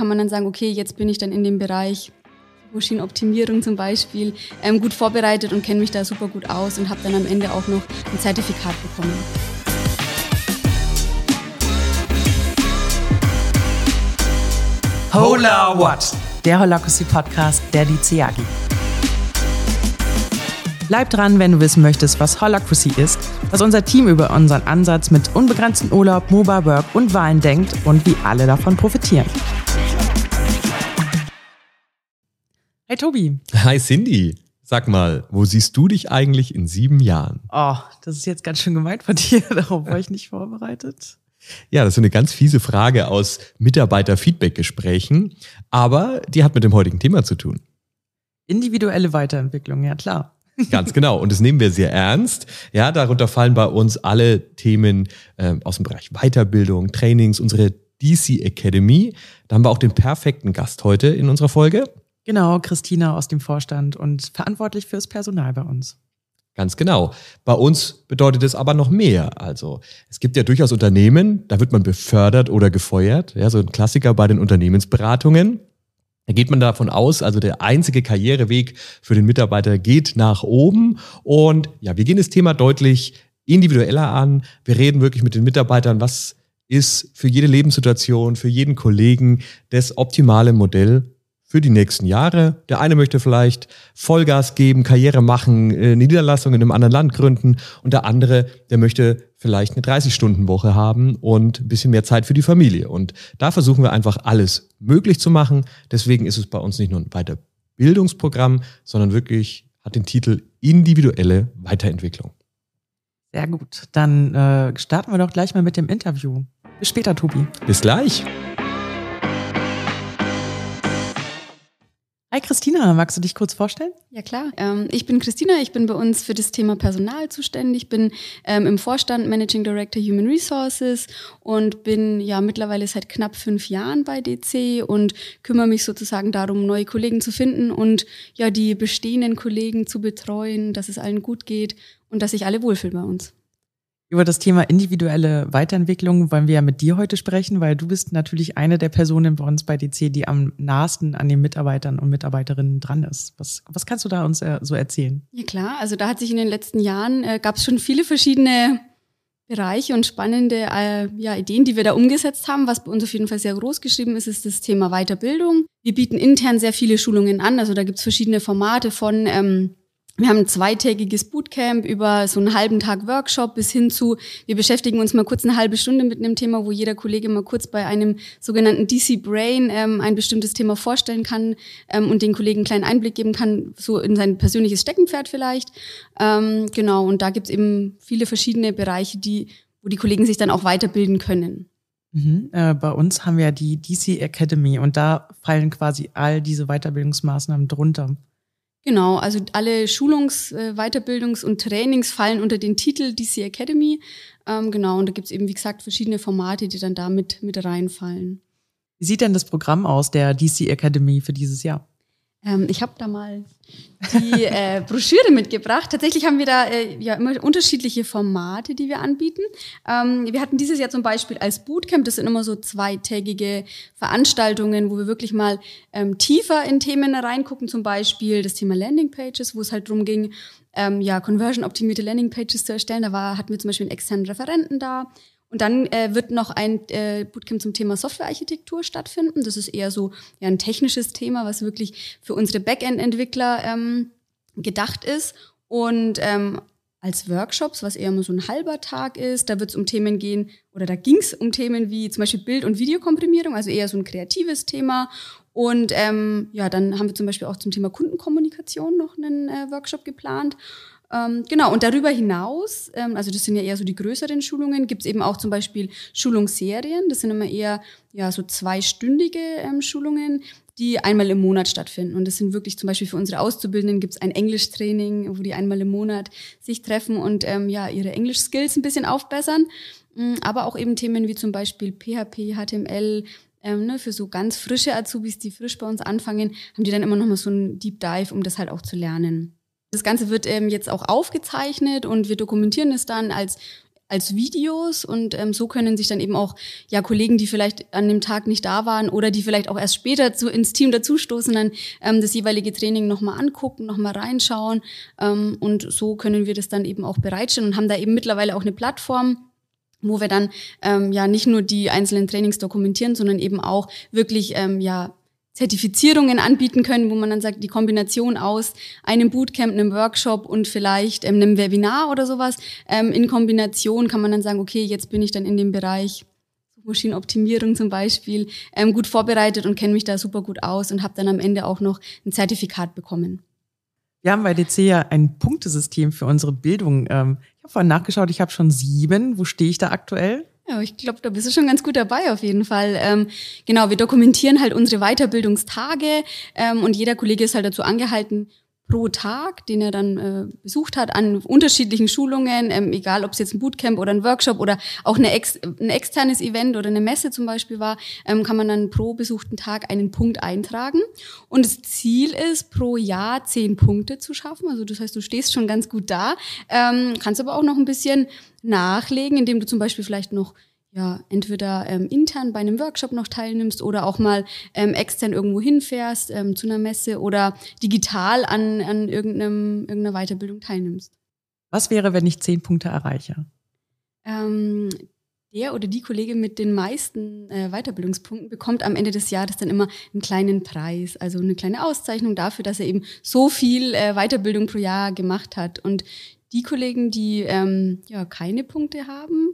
kann man dann sagen, okay, jetzt bin ich dann in dem Bereich Maschinenoptimierung zum Beispiel ähm, gut vorbereitet und kenne mich da super gut aus und habe dann am Ende auch noch ein Zertifikat bekommen. Hola What? Der Holacracy Podcast der DCAGI. Bleib dran, wenn du wissen möchtest, was Holacracy ist, was unser Team über unseren Ansatz mit unbegrenztem Urlaub, Mobile Work und Wahlen denkt und wie alle davon profitieren. Hey Tobi. Hi Cindy. Sag mal, wo siehst du dich eigentlich in sieben Jahren? Oh, das ist jetzt ganz schön gemeint von dir. Darauf war ich nicht vorbereitet. Ja, das ist eine ganz fiese Frage aus Mitarbeiter-Feedback-Gesprächen, aber die hat mit dem heutigen Thema zu tun. Individuelle Weiterentwicklung, ja klar. Ganz genau. Und das nehmen wir sehr ernst. Ja, darunter fallen bei uns alle Themen äh, aus dem Bereich Weiterbildung, Trainings, unsere DC Academy. Da haben wir auch den perfekten Gast heute in unserer Folge. Genau, Christina aus dem Vorstand und verantwortlich fürs Personal bei uns. Ganz genau. Bei uns bedeutet es aber noch mehr. Also es gibt ja durchaus Unternehmen, da wird man befördert oder gefeuert. Ja, so ein Klassiker bei den Unternehmensberatungen. Da geht man davon aus, also der einzige Karriereweg für den Mitarbeiter geht nach oben. Und ja, wir gehen das Thema deutlich individueller an. Wir reden wirklich mit den Mitarbeitern, was ist für jede Lebenssituation, für jeden Kollegen das optimale Modell für die nächsten Jahre. Der eine möchte vielleicht Vollgas geben, Karriere machen, äh, eine Niederlassung in einem anderen Land gründen und der andere, der möchte vielleicht eine 30-Stunden-Woche haben und ein bisschen mehr Zeit für die Familie. Und da versuchen wir einfach alles möglich zu machen. Deswegen ist es bei uns nicht nur ein Weiterbildungsprogramm, sondern wirklich hat den Titel individuelle Weiterentwicklung. Sehr gut. Dann äh, starten wir doch gleich mal mit dem Interview. Bis später, Tobi. Bis gleich. Hi Christina, magst du dich kurz vorstellen? Ja klar, ähm, ich bin Christina, ich bin bei uns für das Thema Personal zuständig, ich bin ähm, im Vorstand Managing Director Human Resources und bin ja mittlerweile seit knapp fünf Jahren bei DC und kümmere mich sozusagen darum, neue Kollegen zu finden und ja die bestehenden Kollegen zu betreuen, dass es allen gut geht und dass sich alle wohlfühlen bei uns. Über das Thema individuelle Weiterentwicklung wollen wir ja mit dir heute sprechen, weil du bist natürlich eine der Personen bei uns bei DC, die am nahesten an den Mitarbeitern und Mitarbeiterinnen dran ist. Was, was kannst du da uns äh, so erzählen? Ja klar, also da hat sich in den letzten Jahren, äh, gab es schon viele verschiedene Bereiche und spannende äh, ja, Ideen, die wir da umgesetzt haben. Was bei uns auf jeden Fall sehr groß geschrieben ist, ist das Thema Weiterbildung. Wir bieten intern sehr viele Schulungen an. Also da gibt es verschiedene Formate von ähm, wir haben ein zweitägiges Bootcamp über so einen halben Tag Workshop bis hin zu, wir beschäftigen uns mal kurz eine halbe Stunde mit einem Thema, wo jeder Kollege mal kurz bei einem sogenannten DC Brain ähm, ein bestimmtes Thema vorstellen kann ähm, und den Kollegen einen kleinen Einblick geben kann, so in sein persönliches Steckenpferd vielleicht. Ähm, genau, und da gibt's eben viele verschiedene Bereiche, die, wo die Kollegen sich dann auch weiterbilden können. Mhm. Äh, bei uns haben wir die DC Academy und da fallen quasi all diese Weiterbildungsmaßnahmen drunter. Genau, also alle Schulungs-, äh, Weiterbildungs- und Trainings fallen unter den Titel DC Academy. Ähm, genau, und da gibt's eben, wie gesagt, verschiedene Formate, die dann da mit, mit reinfallen. Wie sieht denn das Programm aus, der DC Academy für dieses Jahr? Ähm, ich habe da mal die äh, Broschüre mitgebracht. Tatsächlich haben wir da äh, ja immer unterschiedliche Formate, die wir anbieten. Ähm, wir hatten dieses Jahr zum Beispiel als Bootcamp, das sind immer so zweitägige Veranstaltungen, wo wir wirklich mal ähm, tiefer in Themen reingucken, zum Beispiel das Thema Landingpages, wo es halt drum ging, ähm, ja, conversion-optimierte Landingpages zu erstellen. Da war, hatten wir zum Beispiel einen externen Referenten da und dann äh, wird noch ein äh, Bootcamp zum Thema Softwarearchitektur stattfinden. Das ist eher so ja, ein technisches Thema, was wirklich für unsere Backend-Entwickler ähm, gedacht ist. Und ähm, als Workshops, was eher nur so ein halber Tag ist, da wird es um Themen gehen, oder da ging es um Themen wie zum Beispiel Bild- und Videokomprimierung, also eher so ein kreatives Thema. Und ähm, ja, dann haben wir zum Beispiel auch zum Thema Kundenkommunikation noch einen äh, Workshop geplant. Ähm, genau, und darüber hinaus, ähm, also das sind ja eher so die größeren Schulungen, gibt es eben auch zum Beispiel Schulungsserien. Das sind immer eher ja, so zweistündige ähm, Schulungen, die einmal im Monat stattfinden. Und das sind wirklich zum Beispiel für unsere Auszubildenden gibt es ein Englischtraining, wo die einmal im Monat sich treffen und ähm, ja, ihre Englisch-Skills ein bisschen aufbessern. Mm, aber auch eben Themen wie zum Beispiel PHP, HTML, ähm, ne, für so ganz frische Azubis, die frisch bei uns anfangen, haben die dann immer noch mal so einen Deep Dive, um das halt auch zu lernen. Das Ganze wird ähm, jetzt auch aufgezeichnet und wir dokumentieren es dann als als Videos und ähm, so können sich dann eben auch ja Kollegen, die vielleicht an dem Tag nicht da waren oder die vielleicht auch erst später zu, ins Team dazustoßen, dann ähm, das jeweilige Training nochmal angucken, nochmal reinschauen ähm, und so können wir das dann eben auch bereitstellen und haben da eben mittlerweile auch eine Plattform, wo wir dann ähm, ja nicht nur die einzelnen Trainings dokumentieren, sondern eben auch wirklich ähm, ja Zertifizierungen anbieten können, wo man dann sagt, die Kombination aus einem Bootcamp, einem Workshop und vielleicht ähm, einem Webinar oder sowas, ähm, in Kombination kann man dann sagen, okay, jetzt bin ich dann in dem Bereich Maschinenoptimierung zum Beispiel ähm, gut vorbereitet und kenne mich da super gut aus und habe dann am Ende auch noch ein Zertifikat bekommen. Wir haben bei DC ja ein Punktesystem für unsere Bildung. Ähm, ich habe vorhin nachgeschaut, ich habe schon sieben. Wo stehe ich da aktuell? Ja, ich glaube, da bist du schon ganz gut dabei auf jeden Fall. Ähm, genau, wir dokumentieren halt unsere Weiterbildungstage ähm, und jeder Kollege ist halt dazu angehalten, pro Tag, den er dann äh, besucht hat, an unterschiedlichen Schulungen, ähm, egal ob es jetzt ein Bootcamp oder ein Workshop oder auch eine ex ein externes Event oder eine Messe zum Beispiel war, ähm, kann man dann pro besuchten Tag einen Punkt eintragen. Und das Ziel ist, pro Jahr zehn Punkte zu schaffen. Also das heißt, du stehst schon ganz gut da, ähm, kannst aber auch noch ein bisschen nachlegen, indem du zum Beispiel vielleicht noch ja, entweder ähm, intern bei einem Workshop noch teilnimmst oder auch mal ähm, extern irgendwo hinfährst ähm, zu einer Messe oder digital an, an irgendeinem, irgendeiner Weiterbildung teilnimmst. Was wäre, wenn ich zehn Punkte erreiche? Ähm, der oder die Kollegin mit den meisten äh, Weiterbildungspunkten bekommt am Ende des Jahres dann immer einen kleinen Preis, also eine kleine Auszeichnung dafür, dass er eben so viel äh, Weiterbildung pro Jahr gemacht hat. Und die Kollegen, die ähm, ja keine Punkte haben,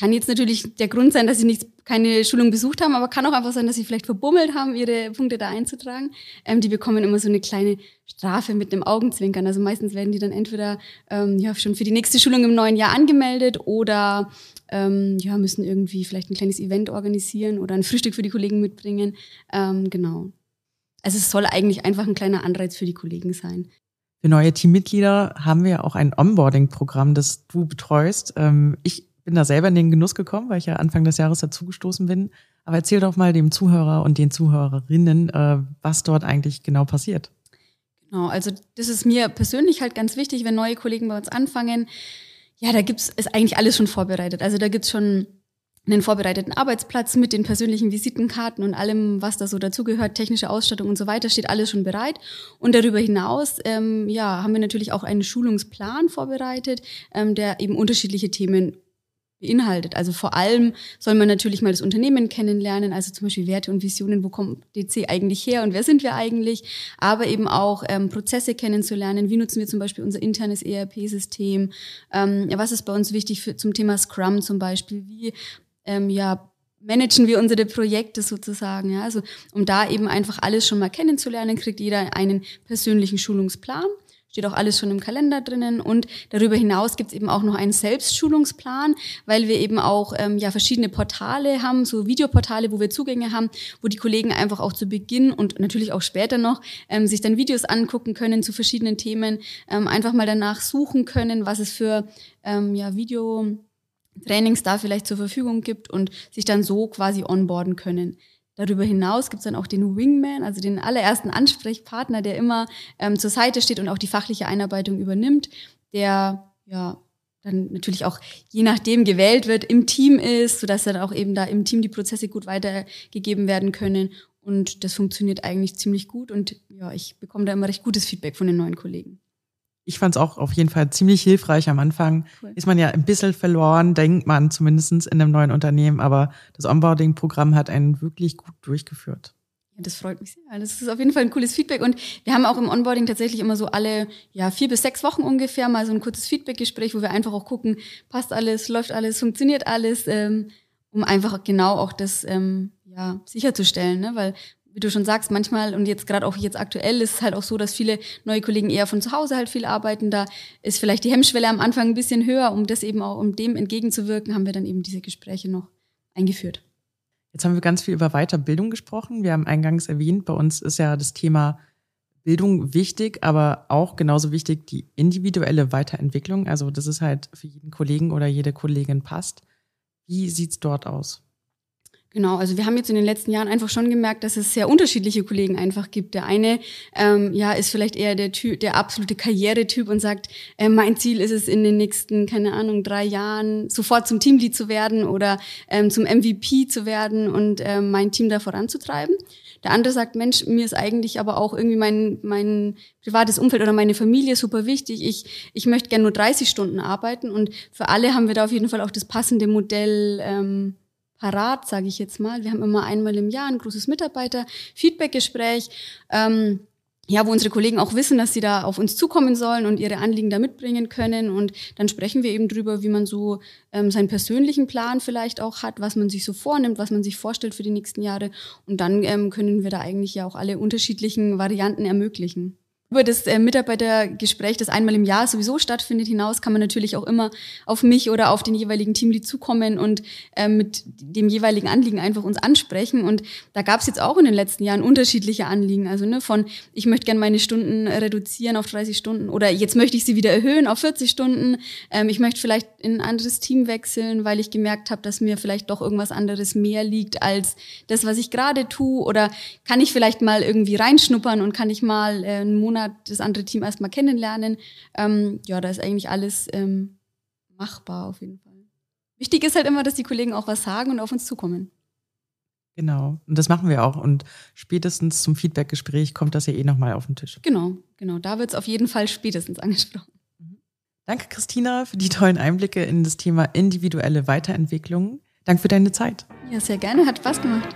kann jetzt natürlich der Grund sein, dass sie nicht keine Schulung besucht haben, aber kann auch einfach sein, dass sie vielleicht verbummelt haben, ihre Punkte da einzutragen. Ähm, die bekommen immer so eine kleine Strafe mit einem Augenzwinkern. Also meistens werden die dann entweder ähm, ja schon für die nächste Schulung im neuen Jahr angemeldet oder ähm, ja müssen irgendwie vielleicht ein kleines Event organisieren oder ein Frühstück für die Kollegen mitbringen. Ähm, genau. Also es soll eigentlich einfach ein kleiner Anreiz für die Kollegen sein. Für neue Teammitglieder haben wir auch ein Onboarding-Programm, das du betreust. Ähm, ich bin da selber in den Genuss gekommen, weil ich ja Anfang des Jahres dazugestoßen bin. Aber erzähl doch mal dem Zuhörer und den Zuhörerinnen, äh, was dort eigentlich genau passiert. Genau, also das ist mir persönlich halt ganz wichtig, wenn neue Kollegen bei uns anfangen. Ja, da gibt's ist eigentlich alles schon vorbereitet. Also da gibt's schon einen vorbereiteten Arbeitsplatz mit den persönlichen Visitenkarten und allem, was da so dazugehört, technische Ausstattung und so weiter, steht alles schon bereit. Und darüber hinaus, ähm, ja, haben wir natürlich auch einen Schulungsplan vorbereitet, ähm, der eben unterschiedliche Themen beinhaltet. Also vor allem soll man natürlich mal das Unternehmen kennenlernen, also zum Beispiel Werte und Visionen, wo kommt DC eigentlich her und wer sind wir eigentlich, aber eben auch ähm, Prozesse kennenzulernen, wie nutzen wir zum Beispiel unser internes ERP-System, ähm, was ist bei uns wichtig für, zum Thema Scrum zum Beispiel, wie ähm, ja, managen wir unsere Projekte sozusagen. Ja? Also um da eben einfach alles schon mal kennenzulernen, kriegt jeder einen persönlichen Schulungsplan steht auch alles schon im Kalender drinnen und darüber hinaus gibt es eben auch noch einen Selbstschulungsplan, weil wir eben auch ähm, ja verschiedene Portale haben, so Videoportale, wo wir Zugänge haben, wo die Kollegen einfach auch zu Beginn und natürlich auch später noch ähm, sich dann Videos angucken können zu verschiedenen Themen, ähm, einfach mal danach suchen können, was es für ähm, ja Video Trainings da vielleicht zur Verfügung gibt und sich dann so quasi onboarden können. Darüber hinaus gibt es dann auch den Wingman, also den allerersten Ansprechpartner, der immer ähm, zur Seite steht und auch die fachliche Einarbeitung übernimmt, der ja dann natürlich auch je nachdem gewählt wird, im Team ist, sodass dann auch eben da im Team die Prozesse gut weitergegeben werden können. Und das funktioniert eigentlich ziemlich gut und ja, ich bekomme da immer recht gutes Feedback von den neuen Kollegen ich fand es auch auf jeden Fall ziemlich hilfreich. Am Anfang cool. ist man ja ein bisschen verloren, denkt man zumindest in einem neuen Unternehmen, aber das Onboarding-Programm hat einen wirklich gut durchgeführt. Ja, das freut mich sehr. Das ist auf jeden Fall ein cooles Feedback. Und wir haben auch im Onboarding tatsächlich immer so alle ja, vier bis sechs Wochen ungefähr mal so ein kurzes Feedback-Gespräch, wo wir einfach auch gucken, passt alles, läuft alles, funktioniert alles, ähm, um einfach genau auch das ähm, ja, sicherzustellen. Ne? Weil wie du schon sagst, manchmal und jetzt gerade auch jetzt aktuell ist es halt auch so, dass viele neue Kollegen eher von zu Hause halt viel arbeiten. Da ist vielleicht die Hemmschwelle am Anfang ein bisschen höher, um das eben auch, um dem entgegenzuwirken, haben wir dann eben diese Gespräche noch eingeführt. Jetzt haben wir ganz viel über Weiterbildung gesprochen. Wir haben eingangs erwähnt, bei uns ist ja das Thema Bildung wichtig, aber auch genauso wichtig die individuelle Weiterentwicklung. Also, dass es halt für jeden Kollegen oder jede Kollegin passt. Wie sieht's dort aus? Genau, also wir haben jetzt in den letzten Jahren einfach schon gemerkt, dass es sehr unterschiedliche Kollegen einfach gibt. Der eine ähm, ja ist vielleicht eher der Typ, der absolute Karrieretyp und sagt, äh, mein Ziel ist es in den nächsten, keine Ahnung, drei Jahren sofort zum Teamlead zu werden oder ähm, zum MVP zu werden und ähm, mein Team da voranzutreiben. Der andere sagt, Mensch, mir ist eigentlich aber auch irgendwie mein, mein privates Umfeld oder meine Familie super wichtig. Ich, ich möchte gerne nur 30 Stunden arbeiten und für alle haben wir da auf jeden Fall auch das passende Modell ähm, parat, sage ich jetzt mal. Wir haben immer einmal im Jahr ein großes Mitarbeiter-Feedback-Gespräch. Ähm, ja, wo unsere Kollegen auch wissen, dass sie da auf uns zukommen sollen und ihre Anliegen da mitbringen können. Und dann sprechen wir eben drüber, wie man so ähm, seinen persönlichen Plan vielleicht auch hat, was man sich so vornimmt, was man sich vorstellt für die nächsten Jahre. Und dann ähm, können wir da eigentlich ja auch alle unterschiedlichen Varianten ermöglichen über das äh, Mitarbeitergespräch, das einmal im Jahr sowieso stattfindet, hinaus kann man natürlich auch immer auf mich oder auf den jeweiligen Teamlead zukommen und äh, mit dem jeweiligen Anliegen einfach uns ansprechen. Und da gab es jetzt auch in den letzten Jahren unterschiedliche Anliegen. Also ne, von ich möchte gerne meine Stunden reduzieren auf 30 Stunden oder jetzt möchte ich sie wieder erhöhen auf 40 Stunden. Ähm, ich möchte vielleicht in ein anderes Team wechseln, weil ich gemerkt habe, dass mir vielleicht doch irgendwas anderes mehr liegt als das, was ich gerade tue. Oder kann ich vielleicht mal irgendwie reinschnuppern und kann ich mal äh, einen Monat Monat das andere Team erstmal kennenlernen. Ähm, ja, da ist eigentlich alles ähm, machbar auf jeden Fall. Wichtig ist halt immer, dass die Kollegen auch was sagen und auf uns zukommen. Genau, und das machen wir auch. Und spätestens zum Feedbackgespräch kommt das ja eh nochmal auf den Tisch. Genau, genau. Da wird es auf jeden Fall spätestens angesprochen. Mhm. Danke, Christina, für die tollen Einblicke in das Thema individuelle Weiterentwicklung. Danke für deine Zeit. Ja, sehr gerne. Hat Spaß gemacht.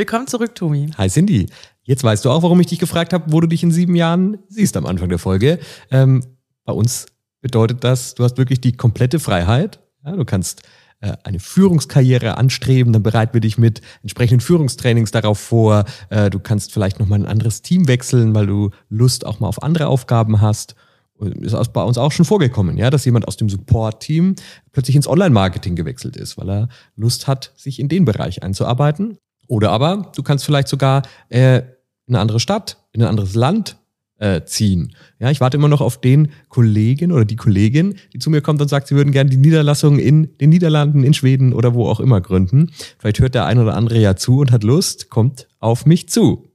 Willkommen zurück, Tomi. Hi Cindy. Jetzt weißt du auch, warum ich dich gefragt habe, wo du dich in sieben Jahren siehst am Anfang der Folge. Ähm, bei uns bedeutet das, du hast wirklich die komplette Freiheit. Ja, du kannst äh, eine Führungskarriere anstreben, dann bereiten wir dich mit entsprechenden Führungstrainings darauf vor. Äh, du kannst vielleicht nochmal ein anderes Team wechseln, weil du Lust auch mal auf andere Aufgaben hast. Ist bei uns auch schon vorgekommen, ja, dass jemand aus dem Support-Team plötzlich ins Online-Marketing gewechselt ist, weil er Lust hat, sich in den Bereich einzuarbeiten. Oder aber du kannst vielleicht sogar äh, in eine andere Stadt, in ein anderes Land äh, ziehen. Ja, ich warte immer noch auf den Kollegen oder die Kollegin, die zu mir kommt und sagt, sie würden gerne die Niederlassung in den Niederlanden, in Schweden oder wo auch immer gründen. Vielleicht hört der ein oder andere ja zu und hat Lust, kommt auf mich zu.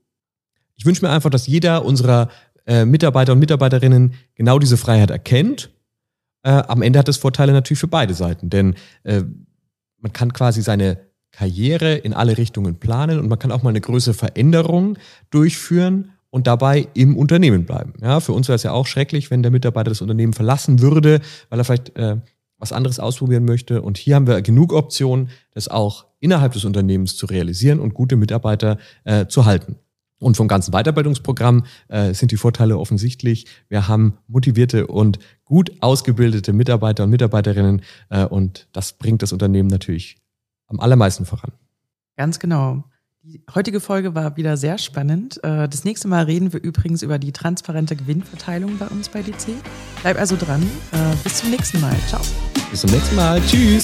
Ich wünsche mir einfach, dass jeder unserer äh, Mitarbeiter und Mitarbeiterinnen genau diese Freiheit erkennt. Äh, am Ende hat es Vorteile natürlich für beide Seiten, denn äh, man kann quasi seine Karriere in alle Richtungen planen und man kann auch mal eine größere Veränderung durchführen und dabei im Unternehmen bleiben. Ja, für uns wäre es ja auch schrecklich, wenn der Mitarbeiter das Unternehmen verlassen würde, weil er vielleicht äh, was anderes ausprobieren möchte. Und hier haben wir genug Optionen, das auch innerhalb des Unternehmens zu realisieren und gute Mitarbeiter äh, zu halten. Und vom ganzen Weiterbildungsprogramm äh, sind die Vorteile offensichtlich. Wir haben motivierte und gut ausgebildete Mitarbeiter und Mitarbeiterinnen äh, und das bringt das Unternehmen natürlich am allermeisten voran. Ganz genau. Die heutige Folge war wieder sehr spannend. Äh, das nächste Mal reden wir übrigens über die transparente Gewinnverteilung bei uns bei DC. Bleib also dran. Äh, bis zum nächsten Mal. Ciao. Bis zum nächsten Mal. Tschüss.